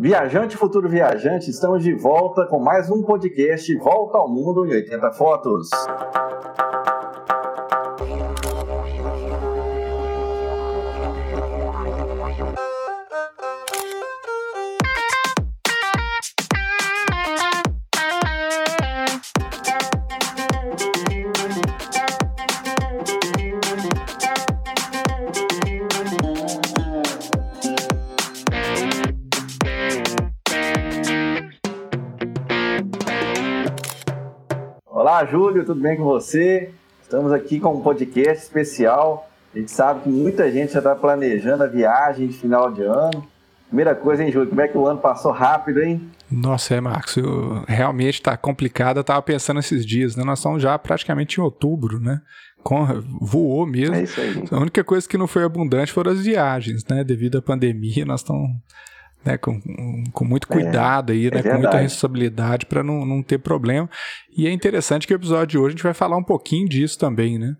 Viajante, futuro viajante, estamos de volta com mais um podcast Volta ao Mundo em 80 Fotos. Júlio, tudo bem com você? Estamos aqui com um podcast especial. A gente sabe que muita gente já está planejando a viagem de final de ano. Primeira coisa, hein, Júlio? Como é que o ano passou rápido, hein? Nossa, é, Marcos, eu, realmente está complicado. Eu estava pensando esses dias, né? Nós estamos já praticamente em outubro, né? Com, voou mesmo. É isso aí. A única coisa que não foi abundante foram as viagens, né? Devido à pandemia, nós estamos né, com, com muito é, cuidado aí, é, né, é com muita responsabilidade para não, não ter problema. E é interessante que o episódio de hoje a gente vai falar um pouquinho disso também, né?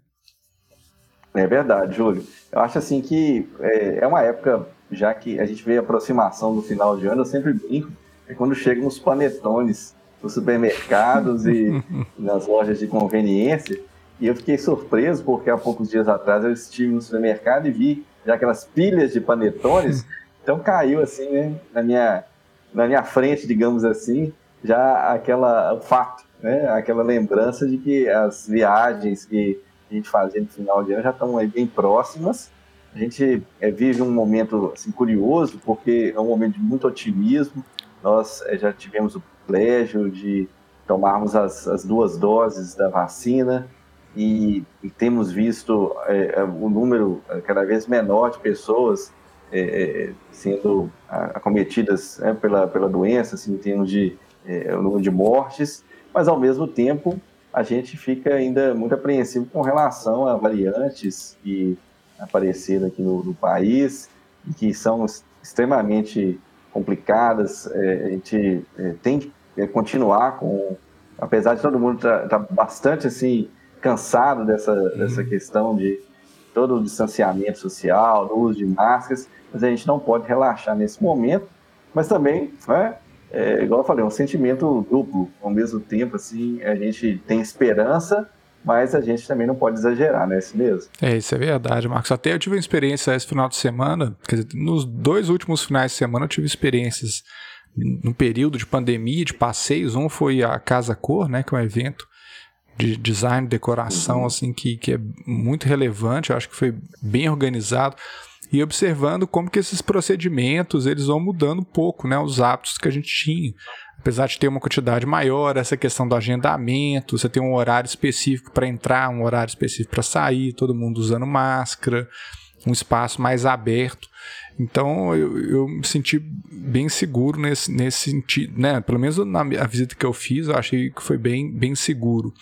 É verdade, Júlio. Eu acho assim que é, é uma época, já que a gente vê a aproximação do final de ano, eu sempre brinco, é quando chegam os panetones nos supermercados e nas lojas de conveniência. E eu fiquei surpreso porque há poucos dias atrás eu estive no supermercado e vi já aquelas pilhas de panetones Então caiu assim, né, na minha, na minha frente, digamos assim, já aquela o fato, né, aquela lembrança de que as viagens que a gente fazia no final de ano já estão aí bem próximas. A gente é, vive um momento assim, curioso, porque é um momento de muito otimismo. Nós é, já tivemos o privilégio de tomarmos as, as duas doses da vacina e, e temos visto é, o número cada vez menor de pessoas é, é, sendo acometidas né, pela, pela doença, assim, em termos de é, o número de mortes, mas ao mesmo tempo a gente fica ainda muito apreensivo com relação a variantes que apareceram aqui no, no país e que são extremamente complicadas. É, a gente é, tem que é, continuar com, apesar de todo mundo estar tá, tá bastante assim cansado dessa, uhum. dessa questão de todo o distanciamento social, do uso de máscaras, mas a gente não pode relaxar nesse momento, mas também, né, é, igual eu falei, é um sentimento duplo, ao mesmo tempo, assim, a gente tem esperança, mas a gente também não pode exagerar, né? É isso mesmo? É, isso é verdade, Marcos. Até eu tive uma experiência esse final de semana, quer dizer, nos dois últimos finais de semana eu tive experiências no período de pandemia, de passeios. Um foi a Casa Cor, né, que é um evento de design, decoração, uhum. assim, que, que é muito relevante. Eu acho que foi bem organizado e observando como que esses procedimentos eles vão mudando um pouco, né, os hábitos que a gente tinha. Apesar de ter uma quantidade maior, essa questão do agendamento, você tem um horário específico para entrar, um horário específico para sair, todo mundo usando máscara, um espaço mais aberto. Então eu, eu me senti bem seguro nesse, nesse sentido, né? Pelo menos na visita que eu fiz, eu achei que foi bem, bem seguro.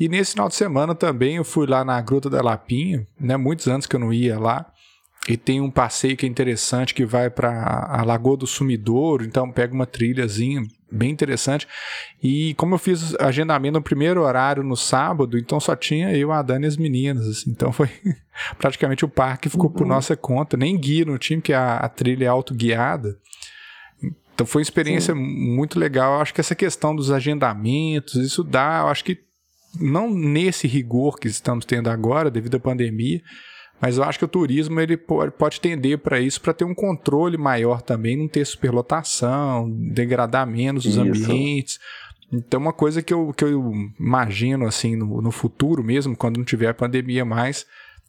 E nesse final de semana também eu fui lá na Gruta da Lapinha, né? Muitos anos que eu não ia lá. E tem um passeio que é interessante que vai para a Lagoa do Sumidouro, então pega uma trilhazinha bem interessante. E como eu fiz agendamento no primeiro horário no sábado, então só tinha eu, a Dani e as meninas, assim. Então foi praticamente o parque ficou uhum. por nossa conta, nem guia no time, que a, a trilha é autoguiada. Então foi uma experiência Sim. muito legal. Eu acho que essa questão dos agendamentos, isso dá, eu acho que não nesse rigor que estamos tendo agora, devido à pandemia, mas eu acho que o turismo ele pode tender para isso, para ter um controle maior também, não ter superlotação, degradar menos os isso. ambientes. Então, uma coisa que eu, que eu imagino assim no, no futuro mesmo, quando não tiver pandemia mais,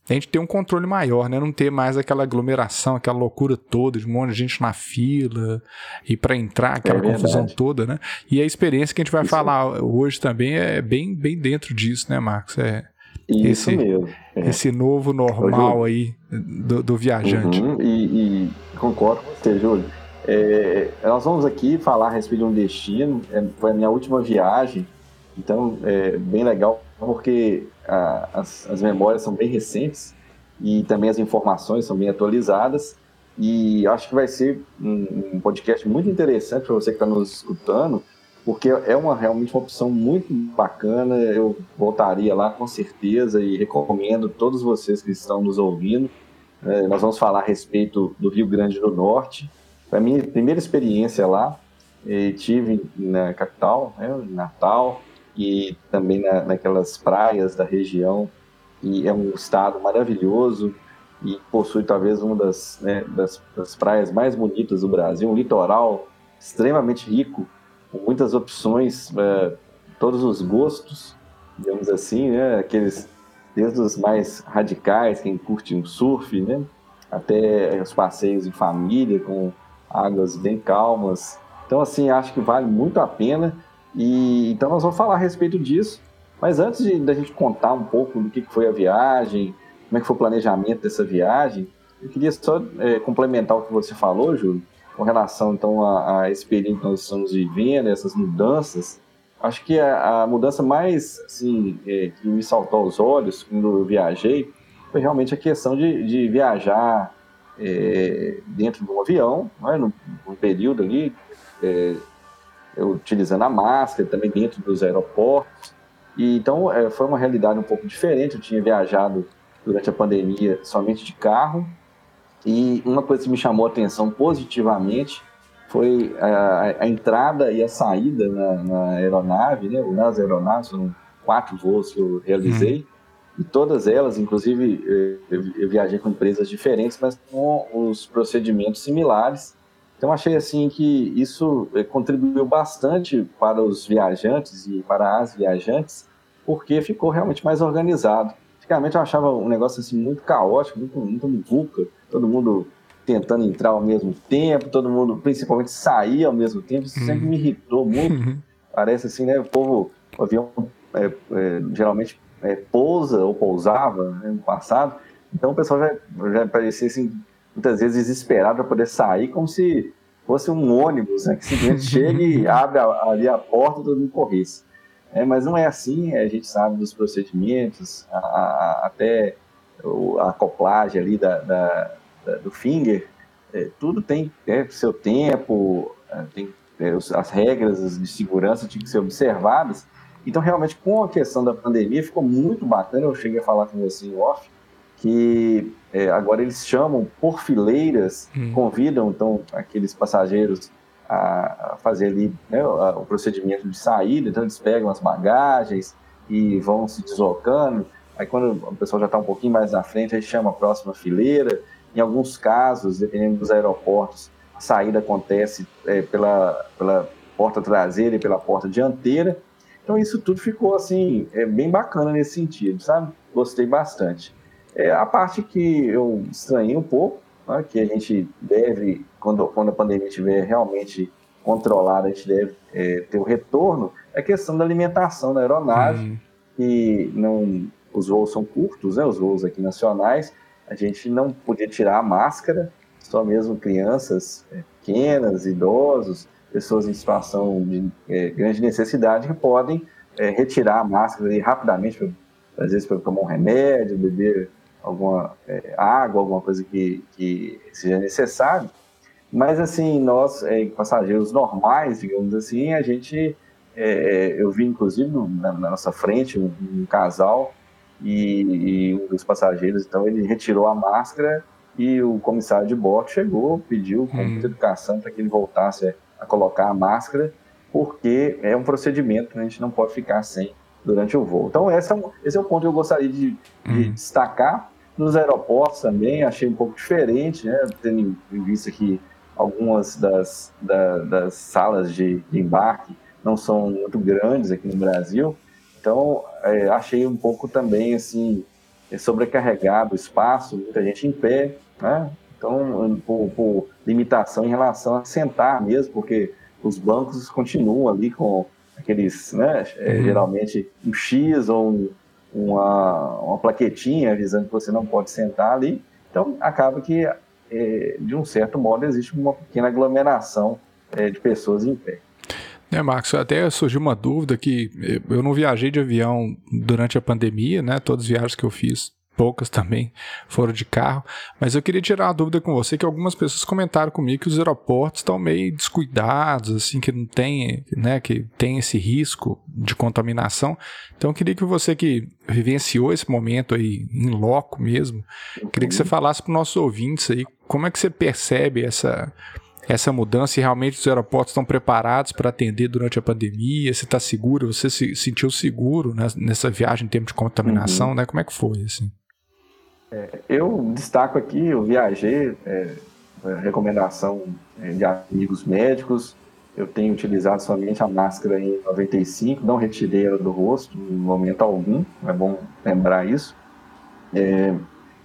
a gente ter um controle maior, né? Não ter mais aquela aglomeração, aquela loucura toda, de um monte de gente na fila e para entrar, aquela é confusão toda, né? E a experiência que a gente vai Isso. falar hoje também é bem, bem dentro disso, né, Marcos? É, isso esse, mesmo. É. Esse novo normal aí do, do viajante. Uhum, e, e, concordo com você, Júlio. É, nós vamos aqui falar a respeito de um destino. É, foi a minha última viagem, então é bem legal, porque a, as, as memórias são bem recentes e também as informações são bem atualizadas. E acho que vai ser um, um podcast muito interessante para você que está nos escutando, porque é uma realmente uma opção muito bacana. Eu voltaria lá com certeza e recomendo todos vocês que estão nos ouvindo. É, nós vamos falar a respeito do Rio Grande do Norte a minha primeira experiência lá, eh, tive na capital, né, Natal, e também na, naquelas praias da região, e é um estado maravilhoso, e possui talvez uma das, né, das, das, praias mais bonitas do Brasil, um litoral extremamente rico, com muitas opções, é, todos os gostos, digamos assim, né, aqueles desde os mais radicais, quem curte um surf, né, até os passeios em família com águas bem calmas. Então, assim, acho que vale muito a pena. E então nós vamos falar a respeito disso. Mas antes da gente contar um pouco do que foi a viagem, como é que foi o planejamento dessa viagem. Eu queria só é, complementar o que você falou, Júlio, com relação então a, a esse período que nós estamos vivendo, essas mudanças. Acho que a, a mudança mais assim, é, que me saltou aos olhos quando eu viajei foi realmente a questão de, de viajar é, dentro de um avião, né, num, período ali, é, utilizando a máscara, também dentro dos aeroportos. E, então é, foi uma realidade um pouco diferente. Eu tinha viajado durante a pandemia somente de carro. E uma coisa que me chamou a atenção positivamente foi a, a entrada e a saída na, na aeronave, né? nas aeronaves, foram quatro voos que eu realizei. Hum. E todas elas, inclusive, eu, eu viajei com empresas diferentes, mas com os procedimentos similares. Então achei assim que isso eh, contribuiu bastante para os viajantes e para as viajantes, porque ficou realmente mais organizado. Antigamente eu achava um negócio assim muito caótico, muito, muito muvuca, todo mundo tentando entrar ao mesmo tempo, todo mundo principalmente sair ao mesmo tempo, isso uhum. sempre me irritou muito. Uhum. Parece assim, né? O povo, o avião é, é, geralmente é, pousa ou pousava né, no passado, então o pessoal já, já parecia assim, muitas vezes desesperado para poder sair, como se fosse um ônibus, né? Que simplesmente chega e abre a, ali a porta e todo mundo corresse. É, mas não é assim, a gente sabe dos procedimentos, a, a, até a acoplagem ali da, da, da do finger, é, tudo tem é, seu tempo, é, tem é, as regras de segurança tinham que ser observadas. Então, realmente, com a questão da pandemia, ficou muito bacana. Eu cheguei a falar com você em off, que é, agora eles chamam por fileiras, hum. convidam então aqueles passageiros a, fazer ali né, o procedimento de saída, então eles pegam as bagagens e vão se deslocando. Aí quando o pessoal já está um pouquinho mais na frente, aí chama a próxima fileira. Em alguns casos, dependendo dos aeroportos, a saída acontece é, pela, pela porta traseira e pela porta dianteira. Então isso tudo ficou assim, é bem bacana nesse sentido, sabe? Gostei bastante. É, a parte que eu estranhei um pouco né, que a gente deve, quando, quando a pandemia estiver realmente controlada, a gente deve é, ter o retorno, é a questão da alimentação na aeronave, uhum. que não, os voos são curtos, né, os voos aqui nacionais, a gente não podia tirar a máscara, só mesmo crianças é, pequenas, idosos, pessoas em situação de é, grande necessidade que podem é, retirar a máscara rapidamente, às vezes para tomar um remédio, beber alguma é, água, alguma coisa que, que seja necessário. Mas, assim, nós, é, passageiros normais, digamos assim, a gente. É, eu vi, inclusive, na, na nossa frente um, um casal e, e, um dos passageiros, então, ele retirou a máscara e o comissário de bordo chegou, pediu com muita hum. educação para que ele voltasse a colocar a máscara, porque é um procedimento que a gente não pode ficar sem durante o voo. Então, esse é, um, esse é o ponto que eu gostaria de, de uhum. destacar. Nos aeroportos também, achei um pouco diferente, né? tendo em vista que algumas das, da, das salas de, de, embarque não são muito grandes aqui no Brasil. Então, é, achei um pouco também, assim, sobrecarregado o espaço, muita gente em pé, né? Então, por, por limitação em relação a sentar mesmo, porque os bancos continuam ali com aqueles, né, é, uhum. geralmente um X ou um, uma, uma plaquetinha avisando que você não pode sentar ali. Então, acaba que, é, de um certo modo, existe uma pequena aglomeração é, de pessoas em pé. É, Marcos, até surgiu uma dúvida que eu não viajei de avião durante a pandemia, né? Todas as viagens que eu fiz poucas também foram de carro. Mas eu queria tirar uma dúvida com você, que algumas pessoas comentaram comigo que os aeroportos estão meio descuidados, assim, que não tem, né, que tem esse risco de contaminação. Então eu queria que você que vivenciou esse momento aí em loco mesmo, queria que você falasse para os nossos ouvintes aí como é que você percebe essa essa mudança e realmente os aeroportos estão preparados para atender durante a pandemia? Você está seguro? Você se sentiu seguro nessa viagem em termos de contaminação, uhum. né? Como é que foi, assim? É, eu destaco aqui, eu viajei, é, é recomendação é, de amigos médicos, eu tenho utilizado somente a máscara em 95, não retirei ela do rosto em momento algum, é bom lembrar isso. É,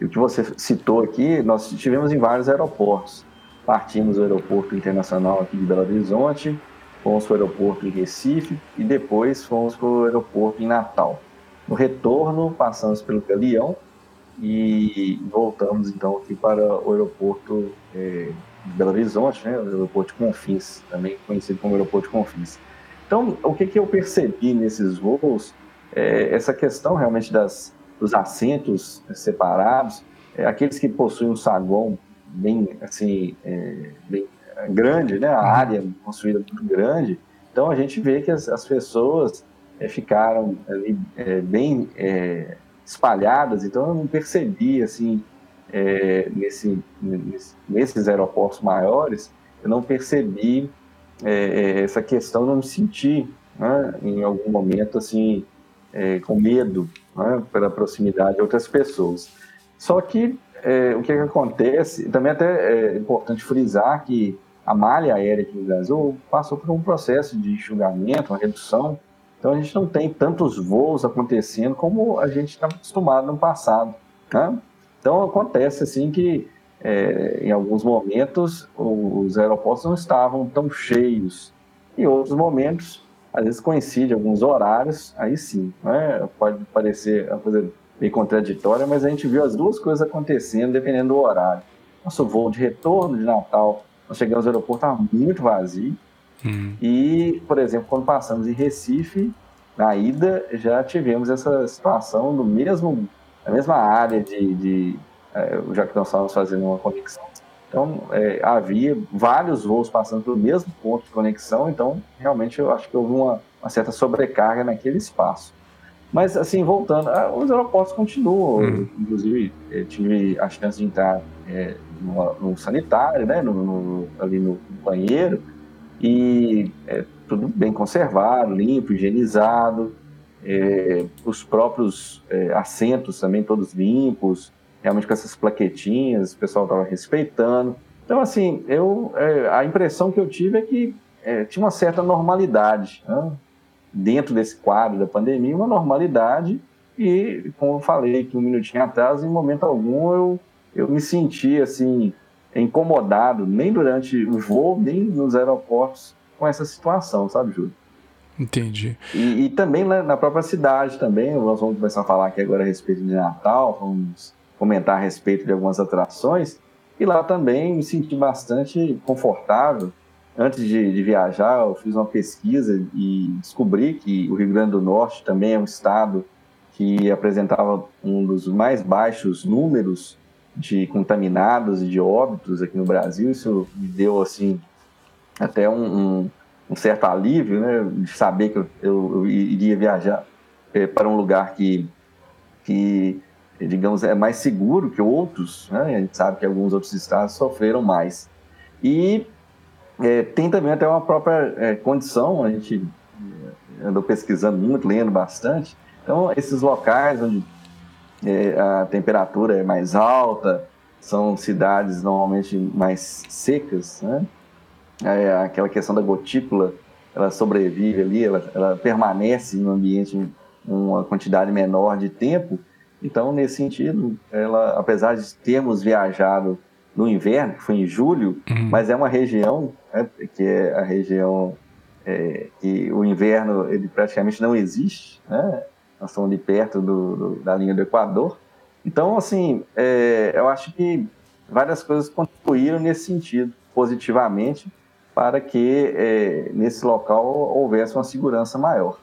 o que você citou aqui, nós tivemos em vários aeroportos. Partimos do aeroporto internacional aqui de Belo Horizonte, fomos para o aeroporto em Recife e depois fomos para o aeroporto em Natal. No retorno, passamos pelo Galeão e voltamos então aqui para o aeroporto é, de Belo Horizonte, né, o aeroporto de Confins, também conhecido como aeroporto de Confins. Então, o que, que eu percebi nesses voos é essa questão realmente das, dos assentos separados, é, aqueles que possuem um saguão bem assim é, bem grande, né? A uhum. área construída muito grande. Então a gente vê que as, as pessoas é, ficaram ali é, bem é, espalhadas. Então eu não percebi assim é, nesse, nesse, nesses aeroportos maiores, eu não percebi é, essa questão, não me senti né, em algum momento assim com medo né, pela proximidade de outras pessoas. Só que é, o que, que, acontece, também até é importante frisar que a malha aérea aqui no Brasil passou por um processo de enxugamento, uma redução, então a gente não tem tantos voos acontecendo como a gente estava acostumado no passado. Né? Então acontece assim que é, em alguns momentos os aeroportos não estavam tão cheios, em outros momentos às vezes coincide alguns horários, aí sim, né? pode parecer uma coisa meio contraditória, mas a gente viu as duas coisas acontecendo dependendo do horário. Nosso voo de retorno de Natal, nós chegamos ao aeroporto, estava muito vazio. Hum. E, por exemplo, quando passamos em Recife, na ida, já tivemos essa situação no mesmo, na mesma área de, de é, já que nós estávamos fazendo uma conexão. Então, é, havia vários voos passando pelo mesmo ponto de conexão, então, realmente, eu acho que houve uma, uma certa sobrecarga naquele espaço. Mas, assim, voltando, ah, os aeroportos continuam. Hum. Inclusive, tive a chance de entrar é, no, no, sanitário, né, no, no, ali no banheiro, e é, tudo bem conservado, limpo, higienizado. É, os próprios assentos também todos limpos, realmente com essas plaquetinhas, o pessoal estava respeitando. Então, assim, eu, a impressão que eu tive é que tinha uma certa normalidade. Né? Dentro desse quadro da pandemia, uma normalidade. E, como eu falei aqui um minutinho atrás, em momento algum eu, eu me senti assim incomodado, nem durante o voo, nem nos aeroportos, com essa situação, sabe, Júlio? Entendi. E, e também né, na própria cidade também, nós vamos começar a falar aqui agora a respeito de Natal, vamos comentar a respeito de algumas atrações, e lá também me senti bastante confortável, antes de, de, viajar, eu fiz uma pesquisa e descobri que o Rio Grande do Norte também é um estado que apresentava um dos mais baixos números de contaminados e de óbitos aqui no Brasil. Isso me deu assim até um, um, um certo alívio, né, de saber que eu, eu, eu iria viajar é, para um lugar que, que digamos é mais seguro que outros. Né? A gente sabe que alguns outros estados sofreram mais. E é, tem também até uma própria é, condição, a gente é, andou pesquisando muito, lendo bastante. Então, esses locais onde é, a temperatura é mais alta, são cidades normalmente mais secas, né? É, aquela questão da gotícula, ela sobrevive ali, ela, ela permanece no ambiente uma quantidade menor de tempo. Então, nesse sentido, ela, apesar de termos viajado no inverno, que foi em julho, uhum. mas é uma região, né, que é a região é, que o inverno ele praticamente não existe, né? Nós estamos ali perto do, do, da linha do Equador. Então, assim, é, eu acho que várias coisas contribuíram nesse sentido, positivamente, para que é, nesse local houvesse uma segurança maior.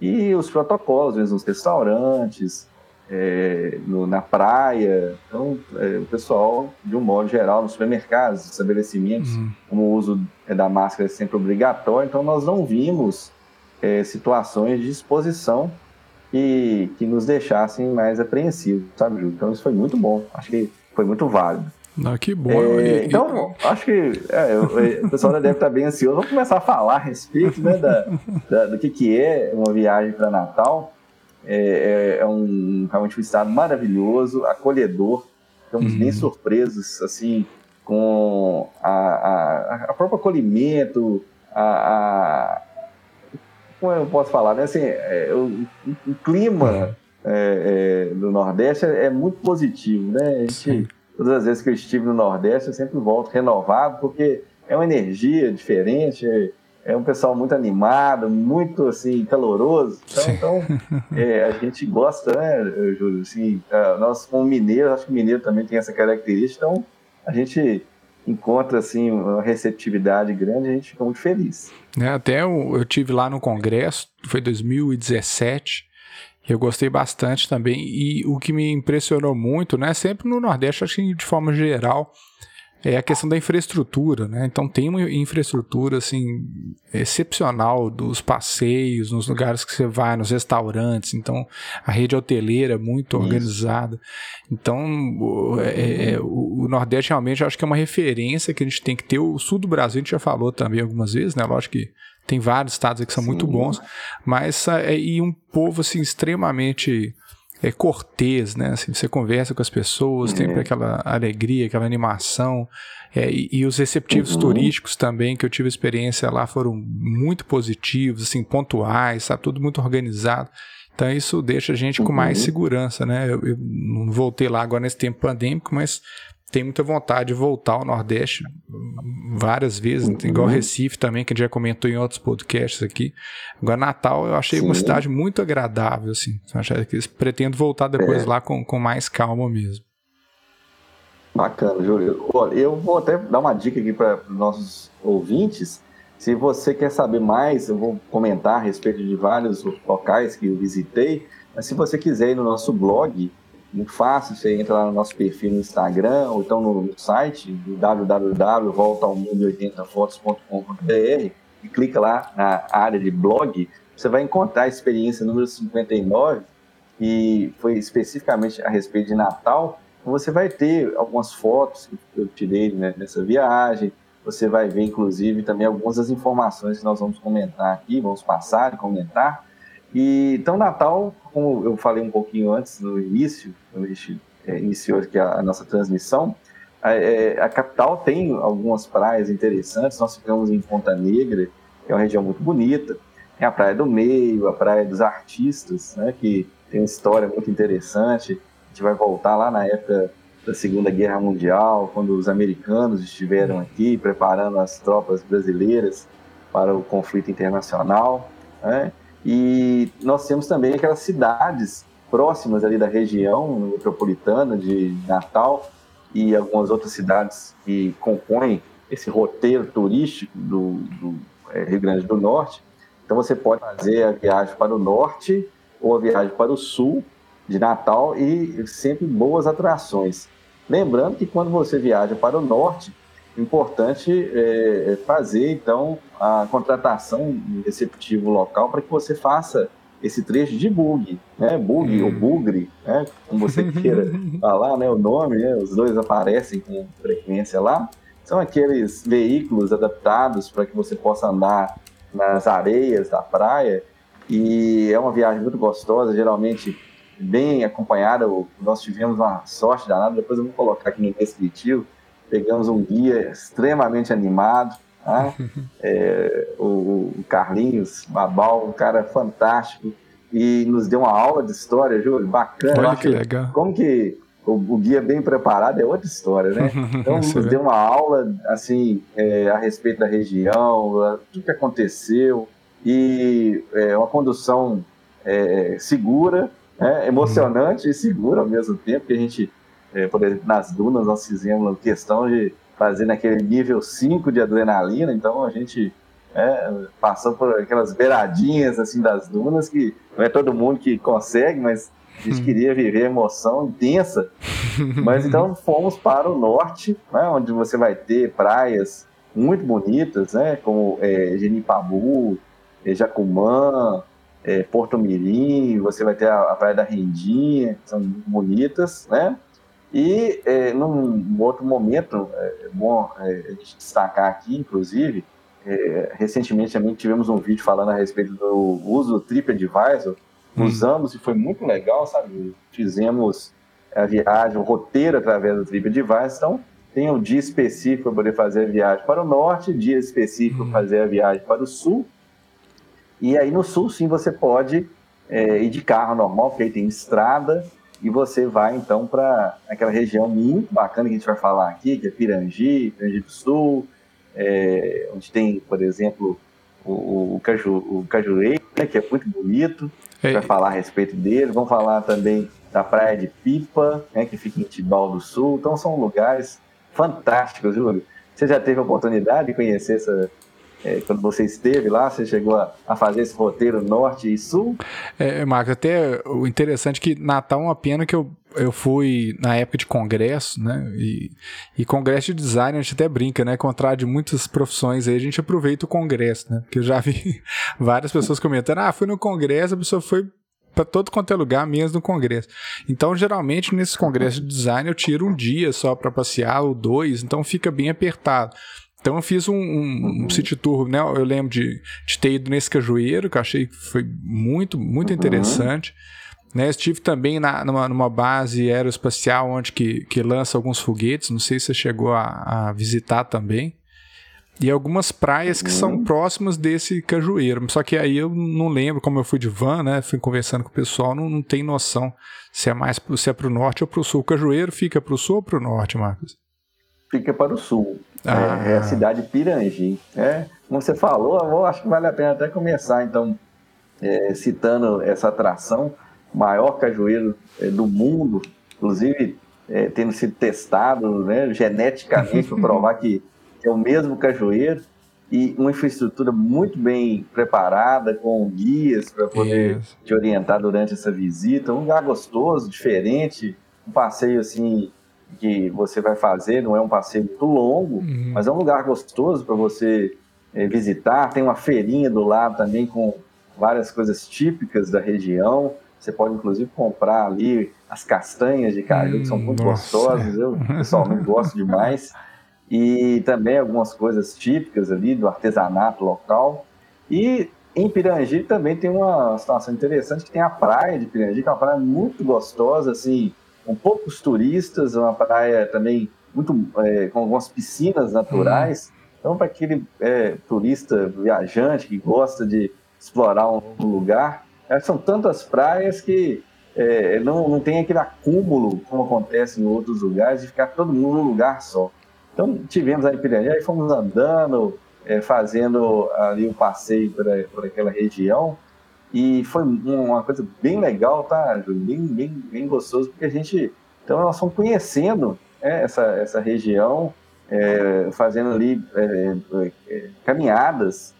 E os protocolos, mesmo os restaurantes, é, no, na praia. Então, é, o pessoal, de um modo geral, nos supermercados, estabelecimentos, uhum. como o uso é, da máscara é sempre obrigatório, então nós não vimos é, situações de exposição que, que nos deixassem mais apreensivos, sabe, Júlio? Então isso foi muito bom, acho que foi muito válido. Não, que bom. É, então, acho que é, o pessoal deve estar bem ansioso. Vamos começar a falar a respeito né, da, da, do que, que é uma viagem para Natal. É, é, é, um, realmente um estado maravilhoso, acolhedor. Estamos uhum. bem surpresos assim, com a, a, a próprio acolhimento, a, a, como eu posso falar, né? Assim, é, o, o, clima é, é, do Nordeste é, é, muito positivo, né? Gente, Sim. todas as vezes que eu estive no Nordeste, eu sempre volto renovado, porque é uma energia diferente, é, um pessoal muito animado, muito assim caloroso. Então, então é, a gente gosta, né, Júlio? Assim, nós como mineiros, acho que mineiro também tem essa característica. Então a gente encontra assim uma receptividade grande, a gente fica muito feliz. É, até eu, eu tive lá no congresso, foi 2017. Eu gostei bastante também e o que me impressionou muito, né, sempre no Nordeste, acho que de forma geral, é a questão da infraestrutura, né? Então tem uma infraestrutura assim excepcional dos passeios, nos lugares que você vai, nos restaurantes. Então a rede hoteleira é muito Isso. organizada. Então é, é, o, o, Nordeste realmente acho que é uma referência que a gente tem que ter. O sul do Brasil a gente já falou também algumas vezes, né? Lógico que tem vários estados que são Sim. muito bons, mas é, e um povo assim extremamente é cortês, né? Assim, você conversa com as pessoas, tem é. aquela alegria, aquela animação. É, e, e, os receptivos uhum. turísticos também, que eu tive experiência lá, foram muito positivos, assim, pontuais, sabe? Tudo muito organizado. Então isso deixa a gente uhum. com mais uhum. segurança, né? Eu, eu, não voltei lá agora nesse tempo pandêmico, mas tem muita vontade de voltar ao Nordeste várias vezes, uhum. igual Recife também, que a gente já comentou em outros podcasts aqui. Agora, Natal eu achei Sim. uma cidade muito agradável, assim. que pretendo voltar depois é. lá com, com mais calma mesmo. Bacana, Júlio. Olha, eu vou até dar uma dica aqui para os nossos ouvintes. Se você quer saber mais, eu vou comentar a respeito de vários locais que eu visitei. Mas se você quiser ir no nosso blog, muito fácil, você entra lá no nosso perfil no Instagram ou então no, site www.voltaomundo80fotos.com.br e clica lá na área de blog, você vai encontrar a experiência número 59, que foi especificamente a respeito de Natal. Você vai ter algumas fotos que eu tirei né, nessa viagem, você vai ver, inclusive, também algumas das informações que nós vamos comentar aqui, vamos passar e comentar. E, então, Natal, como eu falei um pouquinho antes, no início, quando a gente é, iniciou aqui a, a nossa transmissão, a, é, a, capital tem algumas praias interessantes. Nós ficamos em Ponta Negra, que é uma região muito bonita. Tem a Praia do Meio, a Praia dos Artistas, né, que tem uma história muito interessante. A gente vai voltar lá na época da Segunda Guerra Mundial, quando os americanos estiveram aqui preparando as tropas brasileiras para o conflito internacional. Né? E nós temos também aquelas cidades próximas ali da região metropolitana de Natal e algumas outras cidades que compõem esse roteiro turístico do, do é, Rio Grande do Norte. Então você pode fazer a viagem para o norte ou a viagem para o sul de Natal e sempre boas atrações. Lembrando que quando você viaja para o norte, importante é, é, fazer então a contratação do receptivo local para que você faça esse trecho de bug, né? Bug hum. ou bugre, né? Como você queira falar, né? O nome, né? Os dois aparecem com frequência lá. São aqueles veículos adaptados para que você possa andar nas areias da praia e é uma viagem muito gostosa, geralmente bem acompanhada. Nós tivemos uma sorte danada, depois eu vou colocar aqui no descritivo pegamos um guia extremamente animado, né? é, o, o, Carlinhos Babal, um cara fantástico, e nos deu uma aula de história, Júlio, bacana. Olha que legal. Como que o, o, guia bem preparado é outra história, né? Então nos deu uma aula, assim, é, a respeito da região, tudo que aconteceu, e é, uma condução é, segura, né? emocionante uhum. e segura ao mesmo tempo, que a gente é, por exemplo, nas dunas nós fizemos questão de fazer naquele nível 5 de adrenalina, então a gente é, passou por aquelas beiradinhas assim das dunas que não é todo mundo que consegue, mas a gente hum. queria viver emoção intensa. Mas então fomos para o norte, né, onde você vai ter praias muito bonitas, né, como é, Genipabu, é, Jacumã, é, Porto Mirim, você vai ter a, a Praia da Rendinha, que são bonitas, né? E é, num outro momento, é bom é, a gente destacar aqui, inclusive, é, recentemente também tivemos um vídeo falando a respeito do uso do TripAdvisor. Hum. Usamos e foi muito legal, sabe? Fizemos a viagem, o roteiro através do TripAdvisor. Então, tem um dia específico para poder fazer a viagem para o norte, dia específico para hum. fazer a viagem para o sul. E aí no sul, sim, você pode é, ir de carro normal, porque aí tem estrada, e você vai então para aquela região muito bacana que a gente vai falar aqui, que é Pirangi, Pirangi do Sul, é, onde tem, por exemplo, o, o, Caju, o Cajueiro, né, que é muito bonito, Ei. vai falar a respeito dele. Vamos falar também da Praia de Pipa, né, que fica em Tibau do Sul. Então são lugares fantásticos, viu? Você já teve a oportunidade de conhecer essa, é, quando você esteve lá, você chegou a, a, fazer esse roteiro norte e sul? É, Marcos, até o interessante é que Natal é uma pena que eu, eu fui na época de congresso, né? E, e congresso de design a gente até brinca, né? Contrário de muitas profissões aí, a gente aproveita o congresso, né? Porque eu já vi várias pessoas comentando, ah, fui no congresso, a pessoa foi para todo quanto é lugar, menos no congresso. Então, geralmente, nesses congressos de design, eu tiro um dia só para passear, ou dois, então fica bem apertado. Então eu fiz um, um, um, city tour, né? Eu lembro de, de ter ido nesse cajueiro, que eu achei que foi muito, muito uhum. interessante. Né, estive também na, numa, numa, base aeroespacial onde que, que lança alguns foguetes, não sei se você chegou a, a visitar também. E algumas praias que uhum. são próximas desse cajueiro. Só que aí eu não lembro, como eu fui de van, né? Fui conversando com o pessoal, não, não tem noção se é mais se é para o norte ou para o sul. O cajueiro fica para o sul ou para o norte, Marcos? Fica para o sul. Ah. É, é, a cidade Pirangi. É, como você falou, eu acho que vale a pena até começar, então, é, citando essa atração, maior cajueiro é, do mundo, inclusive é, tendo sido testado né, geneticamente para provar que é o mesmo cajueiro e uma infraestrutura muito bem preparada, com guias para poder Isso. te orientar durante essa visita. Um lugar gostoso, diferente, um passeio assim que você vai fazer, não é um passeio muito longo, uhum. mas é um lugar gostoso para você é, visitar. Tem uma feirinha do lado também com várias coisas típicas da região. Você pode inclusive comprar ali as castanhas de caju, que são hum, muito nossa. gostosas. Eu pessoalmente gosto demais. E também algumas coisas típicas ali do artesanato local. E em Pirangi também tem uma situação interessante que tem a praia de Pirangi, que é uma praia muito gostosa, assim, com poucos turistas, uma praia também muito é, com algumas piscinas naturais. Então, para aquele é, turista viajante que gosta de explorar um lugar, é, são tantas praias que é, não, não tem aquele acúmulo, como acontece em outros lugares, de ficar todo mundo num lugar só. Então, tivemos a Piranha, aí fomos andando, é, fazendo ali o passeio por aquela região, e foi uma coisa bem legal, tá, Bem, bem, bem gostoso, porque a gente. Então, nós estamos conhecendo é, essa, essa região, é, fazendo ali é, é caminhadas,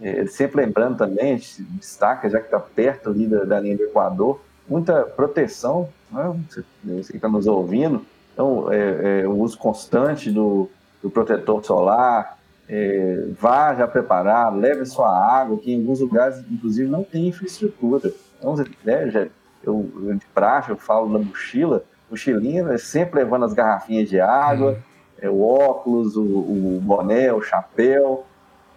é, sempre lembrando também, a gente destaca, já que está perto ali da, da, linha do Equador, muita proteção, né, você, você que está nos ouvindo, então, é, o uso constante do, do protetor solar, é, vá já preparado, leve sua água, que em alguns lugares, inclusive, não tem infraestrutura. Então, né, já, eu, eu, de praxe, eu falo da mochila, mochilinha, né, sempre levando as garrafinhas de água, uhum. é, o óculos, o, o, boné, o chapéu,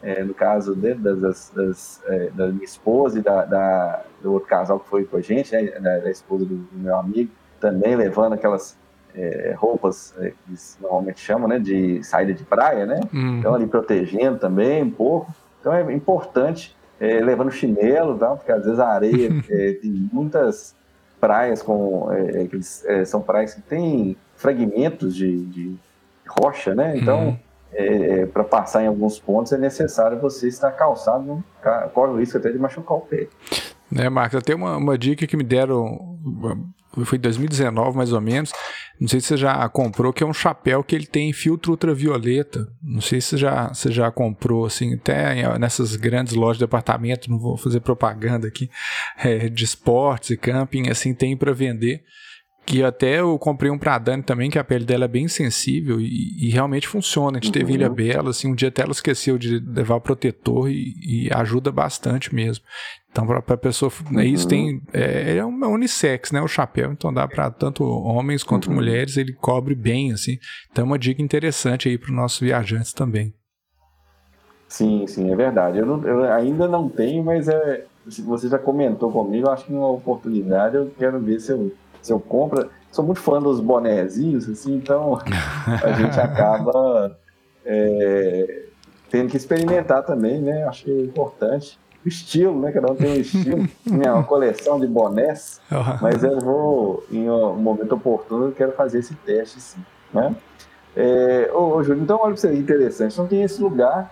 é, no caso né, das, das, das é, da minha esposa e da, da, do outro casal que foi com a gente, né, da, da esposa do, do meu amigo, também levando aquelas é, roupas é, que normalmente chamam, né, de saída de praia, né? Uhum. Então ali protegendo também um pouco. Então é importante é, levando chinelo, tá? porque às vezes a areia é, tem muitas praias com é, é, são praias que têm fragmentos de, de rocha, né? Então uhum. É, para passar em alguns pontos é necessário você estar calçado, corre o risco até de machucar o pé. Né, Marcos, até uma, uma dica que me deram foi em 2019 mais ou menos. Não sei se você já comprou, que é um chapéu que ele tem filtro ultravioleta. Não sei se você já, você já comprou, assim, até nessas grandes lojas de departamento, não vou fazer propaganda aqui, é, de esportes e camping, assim, tem para vender. Que até eu comprei um pra Dani também, que a pele dela é bem sensível e, e realmente funciona. A gente uhum. teve Ilha Bela, assim, um dia até ela esqueceu de levar o protetor e, e ajuda bastante mesmo. Então, para a pessoa, né, uhum. isso tem. É, é uma unissex, né? O chapéu, então dá para tanto homens quanto uhum. mulheres, ele cobre bem, assim. Então, é uma dica interessante aí para os nossos viajantes também. Sim, sim, é verdade. Eu, não, eu ainda não tenho, mas é, você já comentou comigo, acho que uma oportunidade eu quero ver se eu, se eu compro. Sou muito fã dos bonezinhos, assim, então a gente acaba é, tendo que experimentar também, né? Acho que é importante. O estilo, né? Cada um tem um estilo. Minha uma coleção de bonés, mas eu vou, em um momento oportuno, eu quero fazer esse teste, sim. Né? É, ô, ô, Júlio, então olha para você, interessante. Então tem esse lugar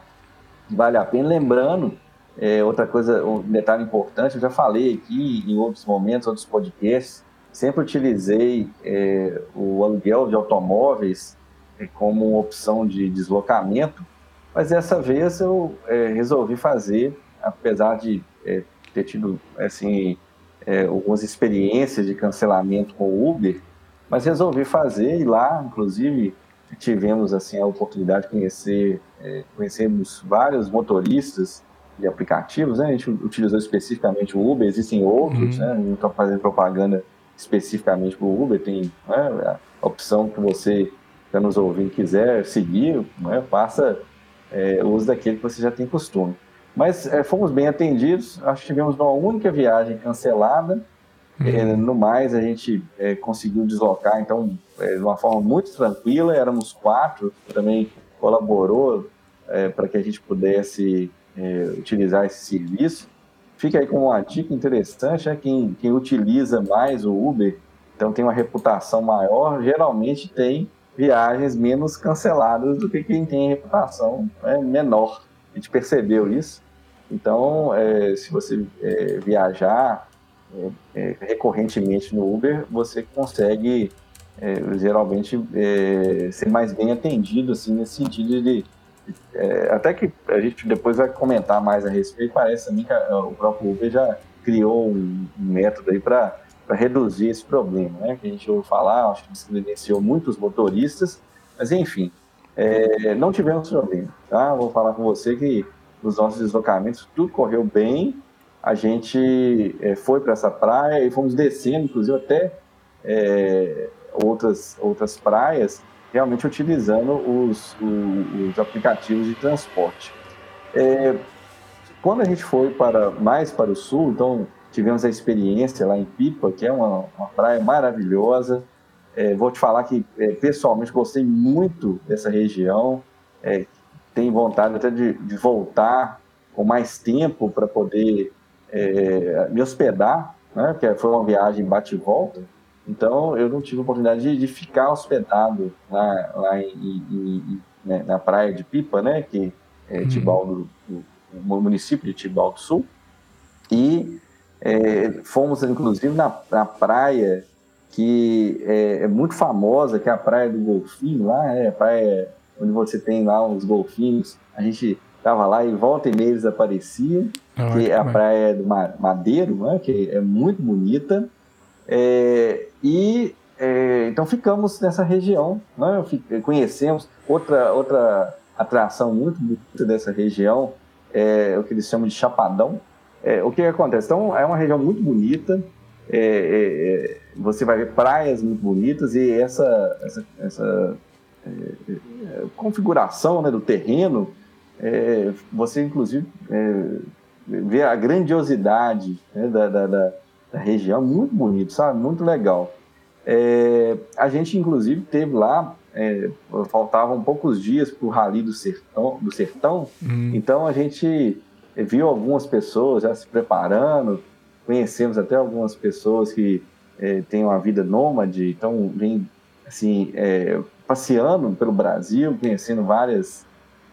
vale a pena. Lembrando, é, outra coisa, um detalhe importante, eu já falei aqui em outros momentos, outros podcasts, sempre utilizei é, o aluguel de automóveis é, como opção de deslocamento, mas dessa vez eu é, resolvi fazer, apesar de é, ter tido assim, é, algumas experiências de cancelamento com o Uber, mas resolvi fazer e lá, inclusive, tivemos assim a oportunidade de conhecer, é, conhecemos vários motoristas de aplicativos, né? A gente utilizou especificamente o Uber, existem outros, uhum. né? Não estou fazendo propaganda especificamente para o Uber, tem né, a opção que você está nos ouvindo quiser seguir, né? faça é, uso daquele que você já tem costume. Mas é, fomos bem atendidos, acho que tivemos uma única viagem cancelada, Uhum. É, no mais, a gente é, conseguiu deslocar, então, é, de uma forma muito tranquila, éramos quatro, também colaborou para que a gente pudesse utilizar esse serviço. Fica aí com uma dica interessante, né? quem, quem utiliza mais o Uber, então tem uma reputação maior, geralmente tem viagens menos canceladas do que quem tem reputação né, menor. A gente percebeu isso. Então, é, se você viajar é, recorrentemente no Uber, você consegue é, geralmente é, ser mais bem atendido, assim, nesse sentido de. É, até que a gente depois vai comentar mais a respeito, parece que o próprio Uber já criou um, um método aí para reduzir esse problema, né? Que a gente ouve falar, acho que silenciou muitos motoristas, mas enfim, é, não tivemos problema, tá? Vou falar com você que nos nossos deslocamentos tudo correu bem, a gente é, foi para essa praia e fomos descendo, inclusive até é, outras, outras praias, realmente utilizando os, os, os aplicativos de transporte. É, quando a gente foi para mais para o sul, então tivemos a experiência lá em Pipa, que é uma, uma praia maravilhosa. É, vou te falar que é, pessoalmente gostei muito dessa região. É, tenho vontade até de, de voltar com mais tempo para poder é, me hospedar, né, porque foi uma viagem bate e volta, então eu não tive a oportunidade de, de ficar hospedado lá, lá em, em, em, né, na praia de Pipa, né, que é uhum. Tibaldo, o município de Tibaldo Sul, e é, fomos inclusive na, na praia que é, é, muito famosa, que é a praia do Golfinho lá, é a praia onde você tem lá uns golfinhos. A gente tava lá e volta e meia eles apareciam, ah, que é a praia do Madeiro, né, que é muito bonita. É, e é, então ficamos nessa região, né, conhecemos outra, outra atração muito bonita dessa região, é o que eles chamam de Chapadão. É, o que, acontece? Então, é uma região muito bonita, é, é, é, você vai ver praias muito bonitas e essa, essa, essa configuração né, do terreno você inclusive vê a grandiosidade né, da, da, da, região, muito bonito, sabe? Muito legal. É, a gente inclusive teve lá, é, faltavam poucos dias para o Rally do Sertão, do Sertão uhum. então a gente viu algumas pessoas já se preparando, conhecemos até algumas pessoas que é, têm uma vida nômade, então vem assim, é, passeando pelo Brasil, conhecendo várias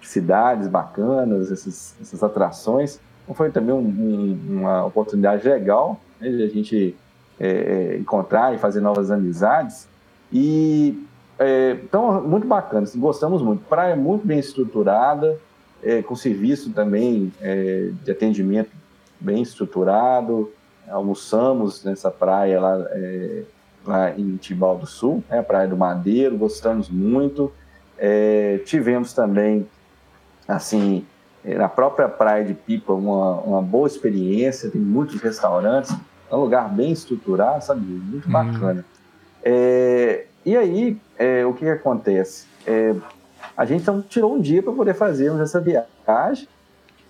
cidades bacanas, essas, essas atrações. Então foi também um, um, uma oportunidade legal né, de a gente é, é, encontrar e fazer novas amizades. E é, então, muito bacana, assim, gostamos muito. Praia muito bem estruturada, é, com serviço também é, de atendimento bem estruturado. Almoçamos nessa praia lá é, lá em Tibau do Sul, né, Praia do Madeiro, gostamos muito. É, tivemos também, assim, é, na própria Praia de Pipa, uma, uma boa experiência, tem muitos restaurantes, é um lugar bem estruturado, sabe? Muito uhum. bacana. É, e aí, é, o que, que acontece? É, a gente então tirou um dia para poder fazermos essa viagem.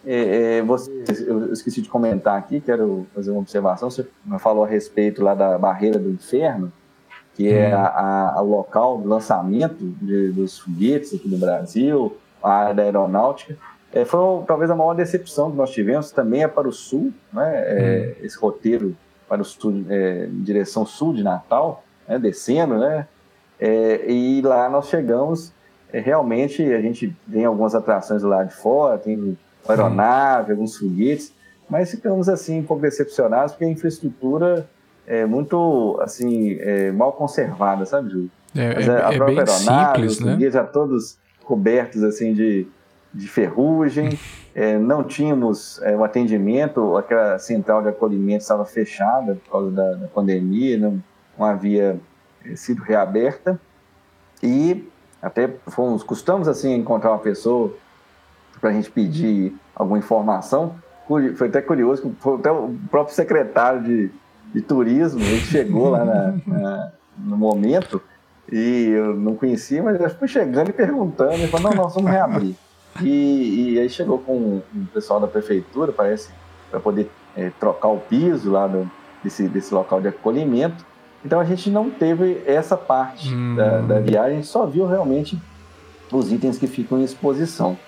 É, é, você, eu esqueci de comentar aqui, quero fazer uma observação. Você falou a respeito lá da barreira do inferno, que é uhum. o local do lançamento de, dos foguetes aqui no Brasil, a área da aeronáutica. É, foi talvez a maior decepção que nós tivemos, também é para o sul, né? É, uhum. esse roteiro para o sul, é, em direção sul de Natal, né? descendo, né? É, e lá nós chegamos, é, realmente a gente tem algumas atrações lá de fora, tem aeronave, alguns foguetes, mas ficamos assim um pouco decepcionados porque a infraestrutura é muito assim é, mal conservada, sabe, Júlio? É, mas, é, a é própria aeronave, simples, os né? já todos cobertos assim de, de ferrugem, é, não tínhamos é, um atendimento, aquela central de acolhimento estava fechada por causa da, da pandemia, não, não havia é, sido reaberta e até fomos, custamos assim encontrar uma pessoa para a gente pedir alguma informação. Foi até curioso, foi até o próprio secretário de, de turismo, ele chegou lá na, na, no momento e eu não conhecia, mas eu fui chegando e perguntando, ele falou, não, nós vamos reabrir. E, e aí chegou com o pessoal da prefeitura, parece, para poder é, trocar o piso lá do, desse, desse local de acolhimento. Então a gente não teve essa parte hum. da, da viagem, a gente só viu realmente os itens que ficam em exposição.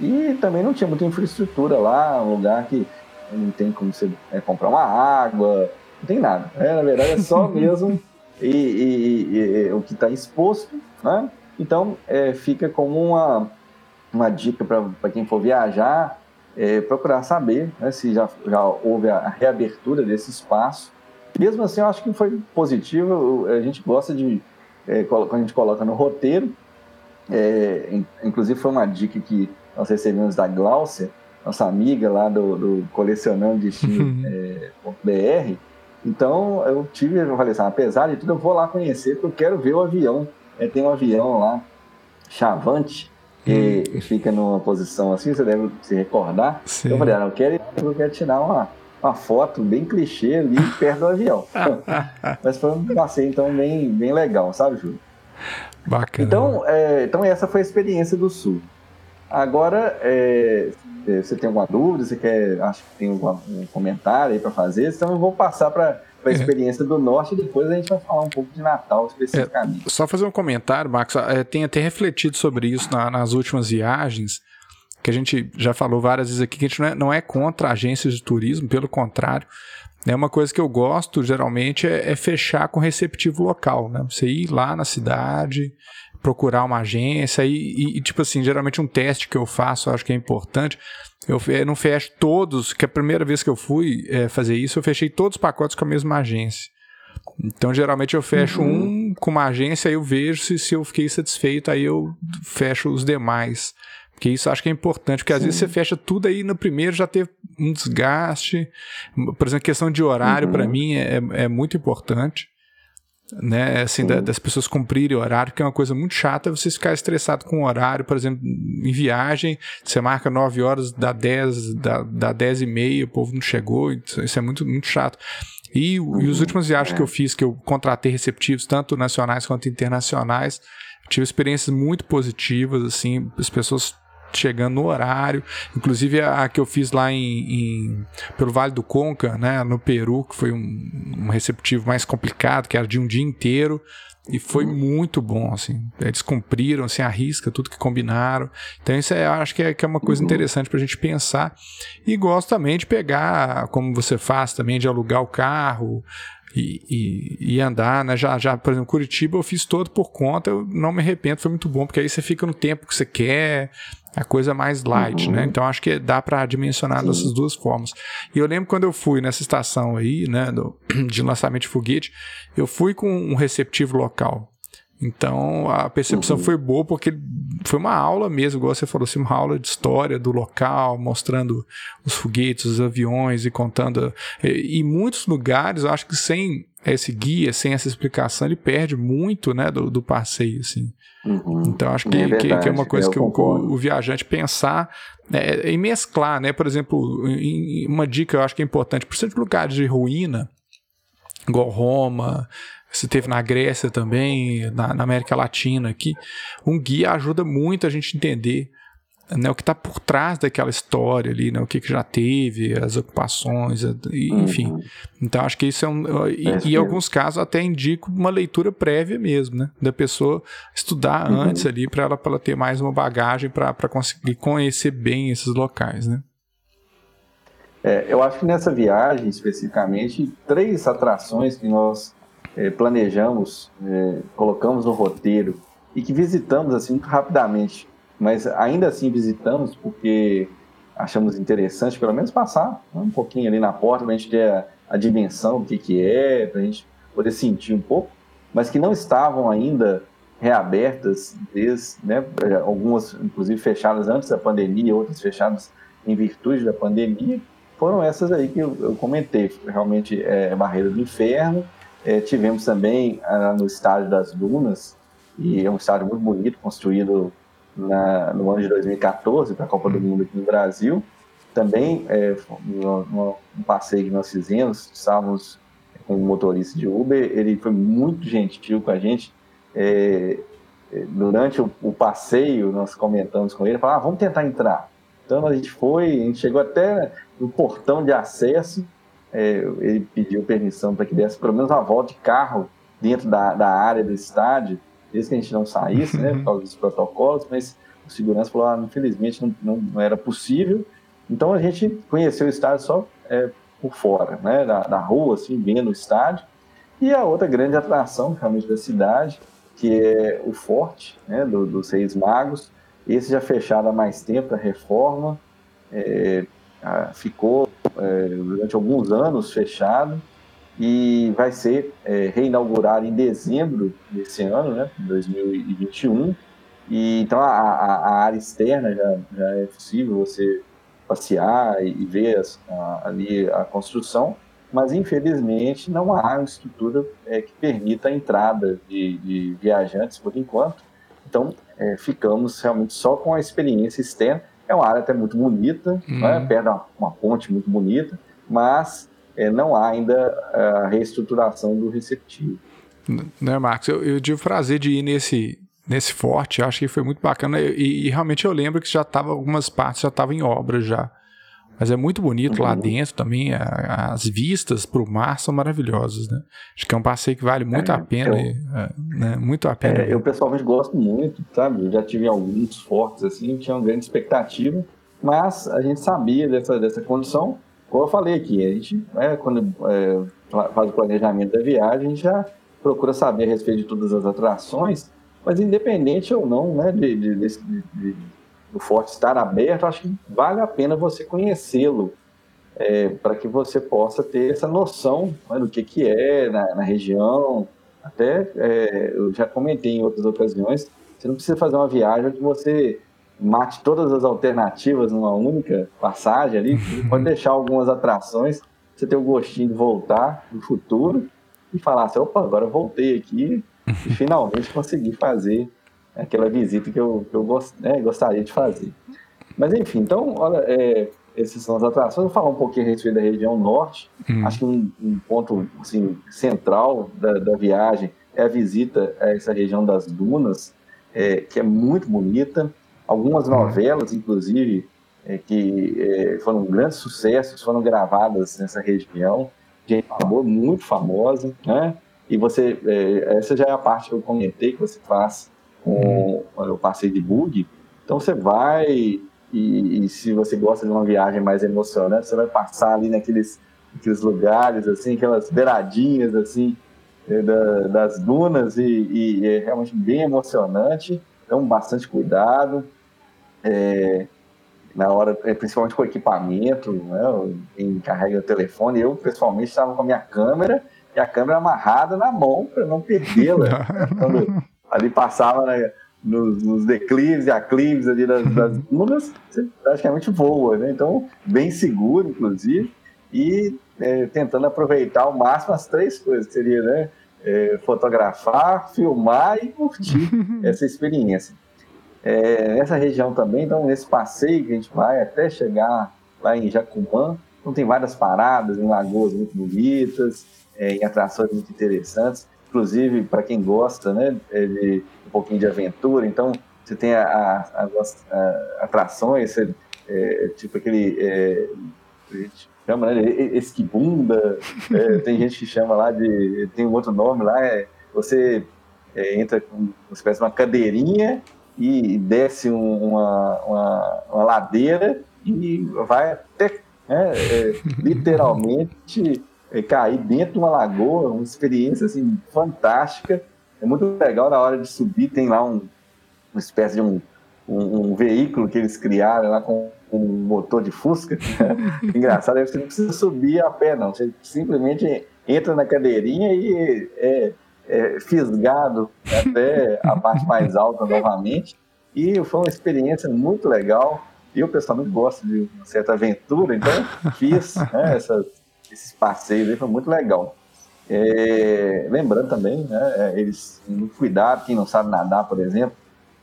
E também não tinha muita infraestrutura lá, um lugar que não tem como você é, comprar uma água, não tem nada. É, na verdade é só mesmo e, e, e, o que está exposto, né? Então é, fica como uma, uma dica para quem for viajar, é, procurar saber né, se já, já houve a reabertura desse espaço. Mesmo assim, eu acho que foi positivo. A gente gosta de, é, quando a gente coloca no roteiro, é, inclusive foi uma dica que nós recebemos da Glaucia, nossa amiga lá do, do Colecionando Destino é, .br. Então eu tive, eu falei assim, apesar de tudo, eu vou lá conhecer, porque eu quero ver o avião. É, tem um avião lá, Chavante, que hum. fica numa posição assim, você deve se recordar. Sim. Eu falei, ah, eu quero, eu quero tirar uma, uma foto bem clichê ali perto do avião. Mas foi um passeio então bem, bem legal, sabe, Júlio? Bacana. Então, é, então essa foi a experiência do Sul. Agora, é, é, você tem alguma dúvida? Você quer, acho que tem algum, um comentário aí para fazer? Então eu vou passar para a é. experiência do norte e depois a gente vai falar um pouco de Natal especificamente. É, só fazer um comentário, Max. É, tem até refletido sobre isso na, nas últimas viagens, que a gente já falou várias vezes aqui, que a gente não é, não é contra agências de turismo, pelo contrário. É uma coisa que eu gosto, geralmente, é, é fechar com receptivo local, né? Você ir lá na cidade, procurar uma agência e, e, tipo assim, geralmente um teste que eu faço, eu acho que é importante. Eu, eu não fecho todos, que a primeira vez que eu fui é, fazer isso, eu fechei todos os pacotes com a mesma agência. Então, geralmente eu fecho uhum. um com uma agência, aí eu vejo se, se eu fiquei satisfeito, aí eu fecho os demais. Porque isso acho que é importante, porque Sim. às vezes você fecha tudo aí no primeiro, já teve um desgaste. Por exemplo, questão de horário, uhum. para mim, é, é muito importante né? Assim, da, das pessoas cumprirem o horário, que é uma coisa muito chata você ficar estressado com o horário, por exemplo, em viagem, você marca 9 horas, dá 10, dá, dá 10 e meia, o povo não chegou, isso é muito, muito chato. E, uhum, e os últimos viagens é. que eu fiz, que eu contratei receptivos, tanto nacionais quanto internacionais, tive experiências muito positivas, assim, as pessoas chegando no horário. Inclusive a, a que eu fiz lá em, em, pelo Vale do Conca, né, no Peru, que foi um, um receptivo mais complicado, que era de um dia inteiro. E foi muito bom, assim. Eles cumpriram, assim, a risca, tudo que combinaram. Então, isso é, acho que é, que é uma coisa interessante para a gente pensar. E gosto também de pegar, como você faz também, de alugar o carro, e, e, e, andar, né? Já, já, por exemplo, Curitiba eu fiz todo por conta, eu não me arrependo, foi muito bom, porque aí você fica no tempo que você quer, a coisa mais light, né? uhum. né? Então acho que dá para dimensionar Sim. dessas duas formas. E eu lembro quando eu fui nessa estação aí, né, do, de lançamento de foguete, eu fui com um receptivo local. Então a percepção uhum. foi boa porque foi uma aula mesmo, igual você falou, assim, uma aula de história do local, mostrando os foguetes, os aviões e contando. E, e muitos lugares, eu acho que sem esse guia, sem essa explicação, ele perde muito né, do, do passeio. Assim. Uhum. Então acho que é, que, que, é uma coisa que o, o, viajante pensar é, em mesclar, né? Por exemplo, em, uma dica eu acho que é importante, por exemplo, lugares de ruína, igual Roma, você teve na Grécia também, na, na, América Latina aqui. Um guia ajuda muito a gente entender né, o que está por trás daquela história ali, né, o que, que já teve, as ocupações, enfim. Uhum. Então acho que isso é um. E, é em alguns casos até indico uma leitura prévia mesmo, né? Da pessoa estudar uhum. antes ali para ela, ela ter mais uma bagagem para conseguir conhecer bem esses locais, né? É, eu acho que nessa viagem especificamente, três atrações que nós é, planejamos, é, colocamos no roteiro e que visitamos assim muito rapidamente, mas ainda assim visitamos porque achamos interessante pelo menos passar né, um pouquinho ali na porta para a gente ter a, a dimensão do que, que é, para a gente poder sentir um pouco, mas que não estavam ainda reabertas, desde, né, algumas inclusive fechadas antes da pandemia, outras fechadas em virtude da pandemia, foram essas aí que eu, eu comentei, realmente é Barreira do Inferno, é, tivemos também ah, no estádio das Dunas, e é um estádio muito bonito, construído na, no ano de 2014 para a Copa do Mundo aqui no Brasil. Também, é, no, um passeio que nós fizemos, estávamos com um motorista de Uber, ele foi muito gentil com a gente. É, é durante o, o, passeio, nós comentamos com ele, falou, ah, vamos tentar entrar. Então a gente foi, a gente chegou até no portão de acesso, é, ele pediu permissão para que desse pelo menos uma volta de carro dentro da, da área do estádio, desde que a gente não saísse, né, por causa dos protocolos, mas o segurança falou, ah, infelizmente não, não, não, era possível. Então a gente conheceu o estádio só é, por fora, né, da, da rua, assim, vendo o estádio. E a outra grande atração, realmente, da cidade, que é o Forte, né, do, dos Reis Magos. Esse já fechado há mais tempo, a reforma. É, ficou é, durante alguns anos fechado e vai ser é, reinaugurado em dezembro desse ano, né, 2021. E então a, a, a área externa já, já, é possível você passear e, e ver as, a, ali a construção, mas infelizmente não há uma estrutura é, que permita a entrada de, de viajantes por enquanto. Então é, ficamos realmente só com a experiência externa é uma área até muito bonita, uhum. né? perto de uma, uma, ponte muito bonita, mas é, não há ainda é, a reestruturação do receptivo. Né, Marcos? Eu, eu tive o prazer de ir nesse, nesse forte, acho que foi muito bacana e, e realmente eu lembro que já estava algumas partes já estavam em obra já. Mas é muito bonito uhum. lá dentro também. A, as vistas para o mar são maravilhosas, né? Acho que é um passeio que vale muito é, a pena. Eu, é, né? Muito a pena. É, eu pessoalmente gosto muito, sabe? Eu já tive alguns fortes assim, tinha uma grande expectativa, mas a gente sabia dessa, dessa condição. Como eu falei aqui, a gente, né, quando é, faz o planejamento da viagem, a gente já procura saber a respeito de todas as atrações, mas independente ou não né, de, de, de, de do forte estar aberto, acho que vale a pena você conhecê-lo, é, para que você possa ter essa noção né, do que, que é na, na região. Até é, eu já comentei em outras ocasiões, você não precisa fazer uma viagem que você mate todas as alternativas numa única passagem ali, pode deixar algumas atrações, você ter o gostinho de voltar no futuro e falar assim, opa, agora voltei aqui e finalmente consegui fazer aquela visita que eu, que eu gost, né, gostaria de fazer. Mas enfim, então, olha, é, essas são as atrações. Vou falar um pouquinho a respeito da região norte. Hum. Acho que um, um, ponto assim, central da, da, viagem é a visita a essa região das dunas, é, que é muito bonita. Algumas hum. novelas, inclusive, é, que é, foram grandes sucessos, foram gravadas nessa região. Gente muito famosa, né? E você, é, essa já é a parte que eu comentei, que você faz com o passeio de bug. Então você vai e, e, se você gosta de uma viagem mais emocionante, você vai passar ali naqueles, naqueles lugares, assim, aquelas beiradinhas, assim, eh, da, das dunas e, e, é realmente bem emocionante. Então, bastante cuidado. É, na hora, é, principalmente com o equipamento, né? Quem carrega o telefone. Eu, pessoalmente, estava com a minha câmera e a câmera amarrada na mão para não perdê-la. Quando ali passava né, nos, nos, declives e aclives ali das, das dunas, você praticamente voa, né? Então, bem seguro, inclusive, e é, tentando aproveitar ao máximo as três coisas, que seria, né? É, fotografar, filmar e curtir essa experiência. É, nessa região também, então, nesse passeio que a gente vai até chegar lá em Jacumã, então tem várias paradas em lagoas muito bonitas, é, em atrações muito interessantes, inclusive para quem gosta né, de um pouquinho de aventura, então você tem a, a, as atrações, você, é, tipo aquele, é, a gente chama né, esquibunda, é, tem gente que chama lá de, tem um outro nome lá, é, você é, entra com uma espécie de uma cadeirinha e desce uma, uma, uma ladeira e vai até né, é, literalmente é, cair dentro de uma lagoa, uma experiência assim, fantástica. É muito legal na hora de subir, tem lá um, uma espécie de um, um, um veículo que eles criaram lá com um motor de Fusca. Engraçado, você não precisa subir a pé, não. Você simplesmente entra na cadeirinha e é, é fisgado até a parte mais alta novamente. E foi uma experiência muito legal. Eu, pessoalmente, gosto de uma certa aventura, então fiz né, essas, esses passeios aí, foi muito legal. É, lembrando também, né, é, eles cuidado, quem não sabe nadar, por exemplo,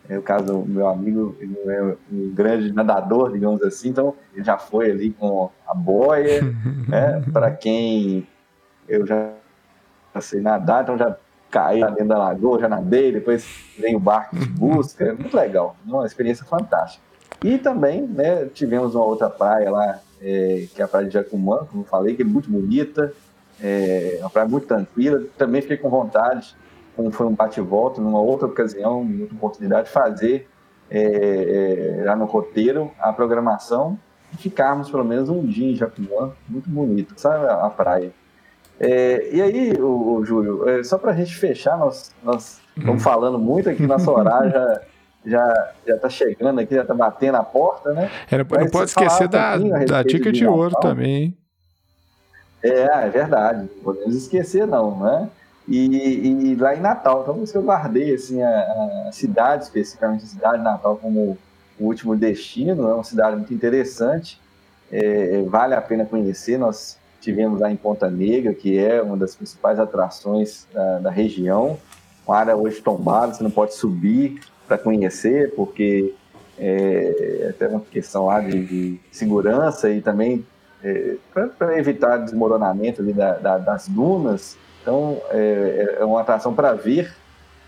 é o caso do meu amigo, ele é um grande nadador, digamos assim, então ele já foi ali com a boia, né, para quem eu já sei nadar, então já caí dentro da lagoa, já nadei, depois vem o barco de busca, é muito legal, uma experiência fantástica. E também, né, tivemos uma outra praia lá, é, que é a praia de Jacumã, como eu falei, que é muito bonita, é uma praia muito tranquila. Também fiquei com vontade, como foi um bate-volta, numa outra ocasião, em outra oportunidade, de fazer é, é, lá no roteiro a programação e ficarmos pelo menos um dia em Jacumã, muito bonito, sabe, a, a praia. É, e aí, o, o Júlio, é, só para a gente fechar, nós, nós estamos uhum. falando muito aqui, nosso horário já já já está chegando aqui, já está batendo a porta, né? É, não, não pode esquecer da, da dica de, de ouro também. É, é verdade, não podemos esquecer não, né? E, e, lá em Natal, então por isso que eu guardei assim, a, a, cidade, especificamente a cidade de Natal como o último destino, é uma cidade muito interessante, é, vale a pena conhecer, nós tivemos lá em Ponta Negra, que é uma das principais atrações da, da região, uma área hoje tombada, você não pode subir, para conhecer, porque é, é, até uma questão lá de, de segurança e também é, para evitar desmoronamento da, da, das dunas. Então, é, é uma atração para ver.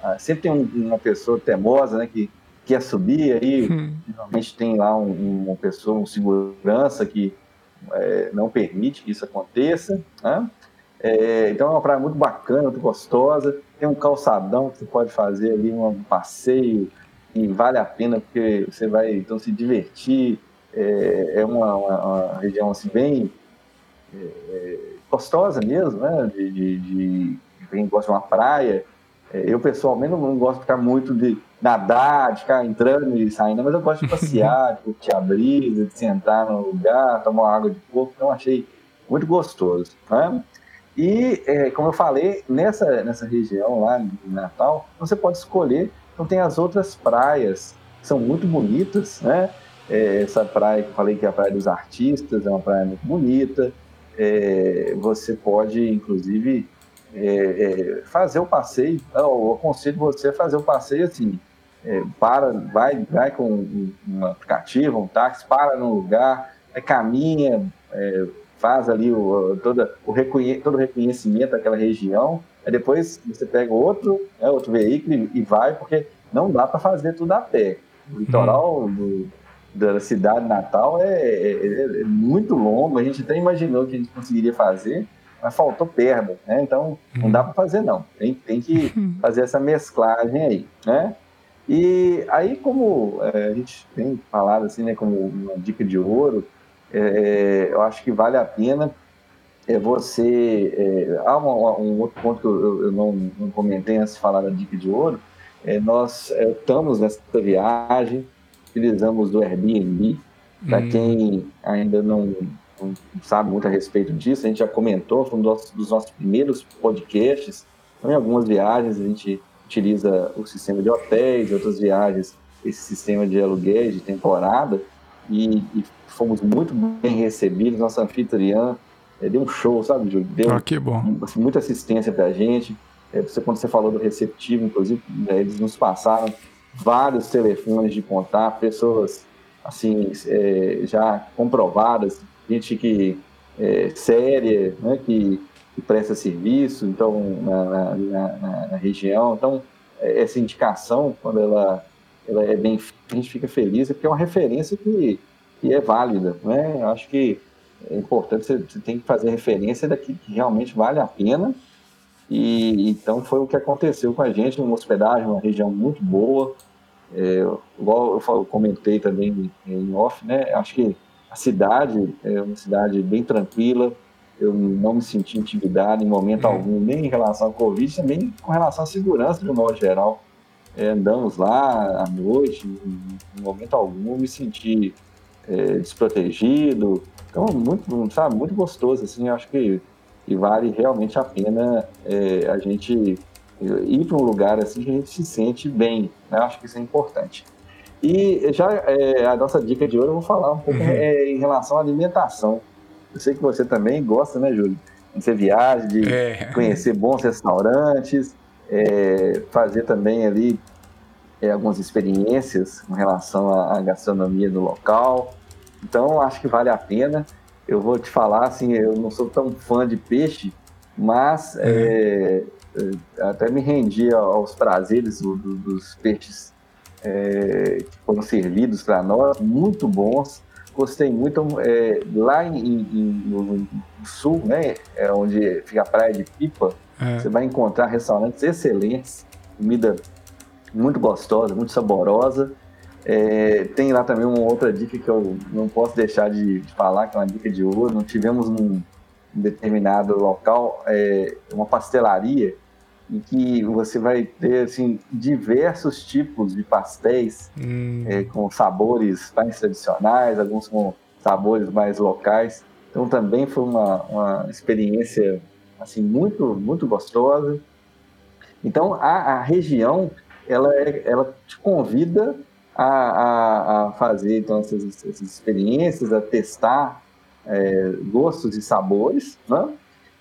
Ah, sempre tem um, uma pessoa temosa né, que quer subir, aí hum. normalmente tem lá um, uma pessoa, um segurança que é, não permite que isso aconteça. Né? É, então é uma praia muito bacana, muito gostosa. Tem um calçadão que você pode fazer ali um passeio e vale a pena porque você vai então se divertir. É, é uma, uma, uma, região assim bem é, é gostosa mesmo, né? De, de, de, quem gosta de uma praia. É, eu pessoalmente não, não, gosto de ficar muito de nadar, de ficar entrando e saindo, mas eu gosto de passear, de curtir a brisa, de sentar no lugar, tomar água de coco. Então achei muito gostoso. Né? E, é, como eu falei, nessa, nessa região lá de Natal, você pode escolher. Então, tem as outras praias, que são muito bonitas, né? É, essa praia que eu falei que é a Praia dos Artistas, é uma praia muito bonita. É, você pode, inclusive, é, é, fazer o passeio. Eu aconselho você a fazer o passeio assim: é, para, vai, vai com um, um aplicativo, um táxi, para no lugar, caminha faz ali o, toda, o reconhe, todo o reconhecimento daquela região, aí depois você pega outro, né, outro veículo e, vai, porque não dá para fazer tudo a pé. O litoral hum. do, da cidade natal é, é, é, muito longo, a gente até imaginou que a gente conseguiria fazer, mas faltou perna, né? Então não dá para fazer não, tem, tem que hum. fazer essa mesclagem aí, né? E aí como é, a gente tem falado assim, né, como uma dica de ouro, é, eu acho que vale a pena é você. É, há um, um, outro ponto que eu, eu não, não, comentei antes de falar da dica de ouro. É, nós é, estamos nessa viagem, utilizamos do Airbnb. Para hum. quem ainda não, não, sabe muito a respeito disso, a gente já comentou, foi um dos, dos nossos primeiros podcasts. Então, em algumas viagens a gente utiliza o sistema de hotéis, outras viagens, esse sistema de aluguéis de temporada, e, e fomos muito bem recebidos. Nossa anfitriã é, deu um show, sabe, Júlio? Deu ah, que bom. Assim, muita assistência para a gente. É, você, quando você falou do receptivo, inclusive, né, eles nos passaram vários telefones de contato, pessoas assim é, já comprovadas, gente que é, séria, né, que, que, presta serviço, então na, na, na, na, região. Então é, essa indicação, quando ela, ela é bem, a gente fica feliz, é porque é uma referência que, que é válida, né? Eu acho que é importante você, você tem que fazer referência daquilo que realmente vale a pena. E então foi o que aconteceu com a gente, uma hospedagem, uma região muito boa, é, igual eu comentei também em off, né? Acho que a cidade é uma cidade bem tranquila. Eu não me senti intimidado em momento uhum. algum, nem em relação ao Covid, também com relação à segurança de um modo geral. É, andamos lá à noite, em, momento algum me senti é, desprotegido. Então, muito, sabe, muito gostoso, assim, acho que, que vale realmente a pena é, a gente ir para um lugar assim que a gente se sente bem. Né? Acho que isso é importante. E já é, a nossa dica de hoje eu vou falar um pouco uhum. é, em relação à alimentação. Eu sei que você também gosta, né, Júlio? De ser viagem, de é. conhecer bons restaurantes, é, fazer também ali é, algumas experiências com relação à, à gastronomia do local. Então, acho que vale a pena. Eu vou te falar, assim, eu não sou tão fã de peixe, mas uhum. é, até me rendi aos prazeres do, do, dos peixes é, que foram servidos para nós, muito bons. Gostei muito. É, lá em, em, no, sul, né, é onde fica a praia de Pipa, é. você vai encontrar restaurantes excelentes, comida muito gostosa, muito saborosa. É, tem lá também uma outra dica que eu não posso deixar de, de falar, que é uma dica de ouro. Nós tivemos num determinado local é, uma pastelaria em que você vai ter assim, diversos tipos de pastéis hum. é, com sabores mais tradicionais, alguns com sabores mais locais. Então também foi uma, uma experiência assim muito muito gostosa. Então a, a região ela, é, ela te convida a, a, a fazer então essas, essas, experiências, a testar é, gostos e sabores, né?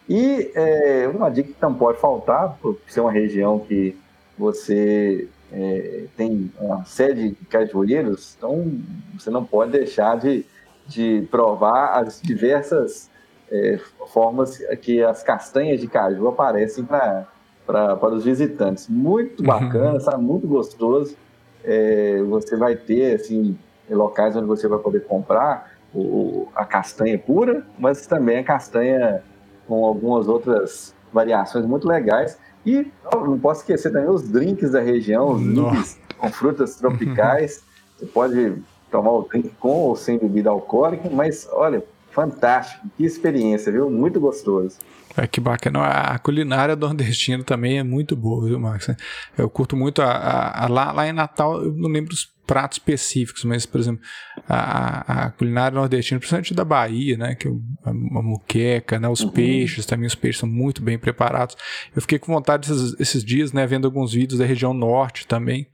E é, uma dica que não pode faltar, por ser uma região que você é, tem uma série de cajueiros, então você não pode deixar de, de provar as diversas é, formas que as castanhas de caju aparecem para para os visitantes. Muito uhum. bacana, uhum. sabe? Muito gostoso. É, você vai ter assim locais onde você vai poder comprar o, a castanha pura, mas também a castanha com algumas outras variações muito legais. E não posso esquecer também os drinks da região, os drinks com frutas tropicais. Você pode tomar o drink com ou sem bebida alcoólica, mas olha, fantástico, que experiência, viu? Muito gostoso. É que bacana. A culinária nordestina também é muito boa, viu, Max? Eu curto muito a, a, a lá, lá em Natal, eu não lembro os pratos específicos, mas, por exemplo, a, a culinária nordestina, principalmente da Bahia, né, que é a, a muqueca, né, os uhum. peixes, também os peixes são muito bem preparados. Eu fiquei com vontade esses, esses dias, né, vendo alguns vídeos da região norte também.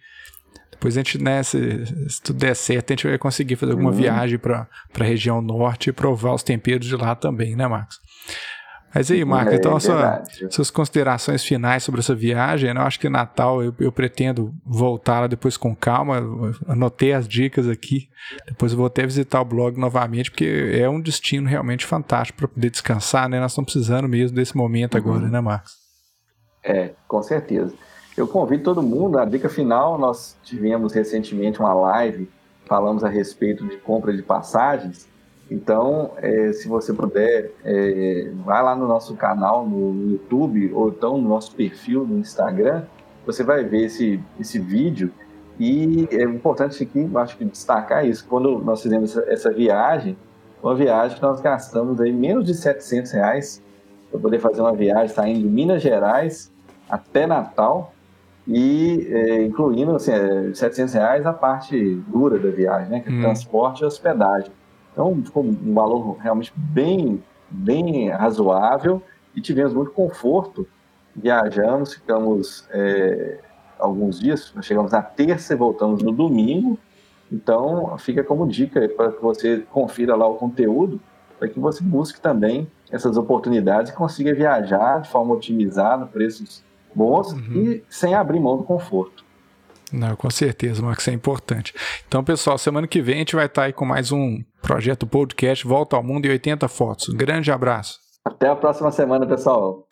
Depois a gente, né, se, se tudo der certo, a gente vai conseguir fazer alguma uhum. viagem para a região norte e provar os temperos de lá também, né, Marcos? Mas aí, Marco, é, então sua, suas considerações finais sobre essa viagem, né? eu acho que Natal eu, eu pretendo voltar depois com calma, anotei as dicas aqui, depois eu vou até visitar o blog novamente, porque é um destino realmente fantástico para poder descansar, né? Nós estamos precisando mesmo desse momento uhum. agora, né, Marcos? É, com certeza. Eu convido todo mundo, a dica final, nós tivemos recentemente uma live, falamos a respeito de compra de passagens, então, é, se você puder, é, vai lá no nosso canal no YouTube ou então no nosso perfil no Instagram, você vai ver esse, esse vídeo. E é importante aqui, acho que destacar isso, quando nós fizemos essa, essa viagem, uma viagem que nós gastamos aí menos de 700 reais para poder fazer uma viagem saindo de Minas Gerais até Natal e é, incluindo assim, 700 é, reais a parte dura da viagem, né, que é hum. transporte e hospedagem. Então, ficou um valor realmente bem, bem razoável e tivemos muito conforto. Viajamos, ficamos é, alguns dias, chegamos na terça e voltamos no domingo. Então, fica como dica para que você confira lá o conteúdo, para que você busque também essas oportunidades e consiga viajar de forma otimizada, preços bons uhum. e sem abrir mão do conforto. Não, com certeza, Marcos, é importante. Então, pessoal, semana que vem a gente vai estar aí com mais um projeto podcast Volta ao Mundo e 80 fotos. Um grande abraço. Até a próxima semana, pessoal.